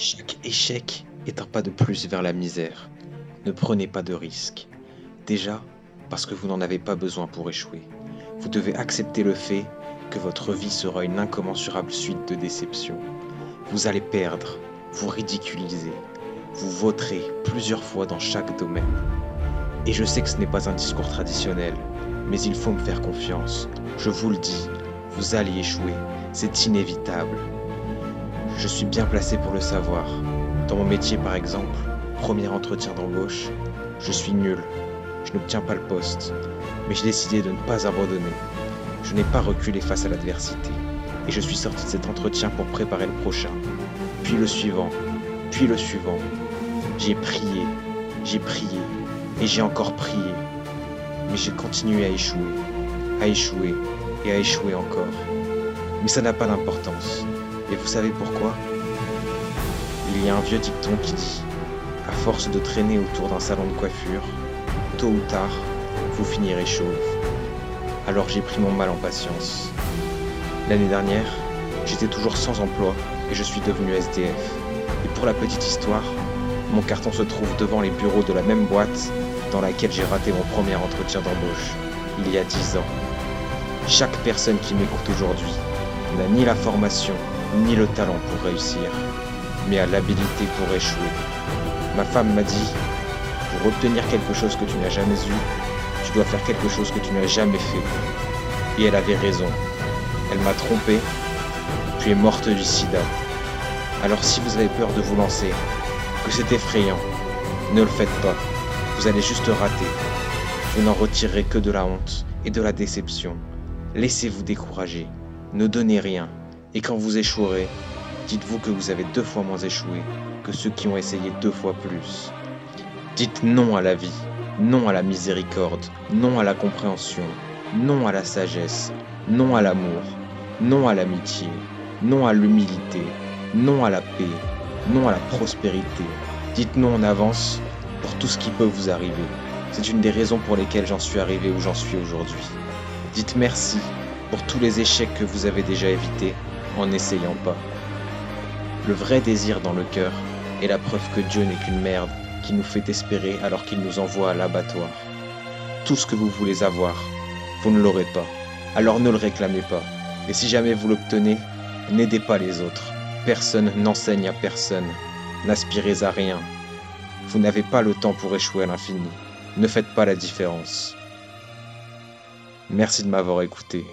Chaque échec est un pas de plus vers la misère. Ne prenez pas de risques. Déjà, parce que vous n'en avez pas besoin pour échouer. Vous devez accepter le fait que votre vie sera une incommensurable suite de déceptions. Vous allez perdre, vous ridiculiser, vous voterez plusieurs fois dans chaque domaine. Et je sais que ce n'est pas un discours traditionnel, mais il faut me faire confiance. Je vous le dis, vous allez échouer, c'est inévitable. Je suis bien placé pour le savoir. Dans mon métier par exemple, premier entretien d'embauche, je suis nul. Je n'obtiens pas le poste, mais j'ai décidé de ne pas abandonner. Je n'ai pas reculé face à l'adversité, et je suis sorti de cet entretien pour préparer le prochain, puis le suivant, puis le suivant. J'ai prié, j'ai prié, et j'ai encore prié, mais j'ai continué à échouer, à échouer et à échouer encore. Mais ça n'a pas d'importance. Et vous savez pourquoi? Il y a un vieux dicton qui dit À force de traîner autour d'un salon de coiffure, tôt ou tard, vous finirez chauve. Alors j'ai pris mon mal en patience. L'année dernière, j'étais toujours sans emploi et je suis devenu SDF. Et pour la petite histoire, mon carton se trouve devant les bureaux de la même boîte dans laquelle j'ai raté mon premier entretien d'embauche, il y a dix ans. Chaque personne qui m'écoute aujourd'hui n'a ni la formation ni le talent pour réussir, mais a l'habilité pour échouer. Ma femme m'a dit, pour obtenir quelque chose que tu n'as jamais eu, tu dois faire quelque chose que tu n'as jamais fait. Et elle avait raison. Elle m'a trompé, puis est morte du sida. Alors si vous avez peur de vous lancer, que c'est effrayant, ne le faites pas. Vous allez juste rater. Vous n'en retirerez que de la honte et de la déception. Laissez-vous décourager. Ne donnez rien. Et quand vous échouerez, dites-vous que vous avez deux fois moins échoué que ceux qui ont essayé deux fois plus. Dites non à la vie, non à la miséricorde, non à la compréhension, non à la sagesse, non à l'amour, non à l'amitié, non à l'humilité, non à la paix, non à la prospérité. Dites non en avance pour tout ce qui peut vous arriver. C'est une des raisons pour lesquelles j'en suis arrivé où j'en suis aujourd'hui. Dites merci pour tous les échecs que vous avez déjà évités en n'essayant pas. Le vrai désir dans le cœur est la preuve que Dieu n'est qu'une merde qui nous fait espérer alors qu'il nous envoie à l'abattoir. Tout ce que vous voulez avoir, vous ne l'aurez pas. Alors ne le réclamez pas. Et si jamais vous l'obtenez, n'aidez pas les autres. Personne n'enseigne à personne. N'aspirez à rien. Vous n'avez pas le temps pour échouer à l'infini. Ne faites pas la différence. Merci de m'avoir écouté.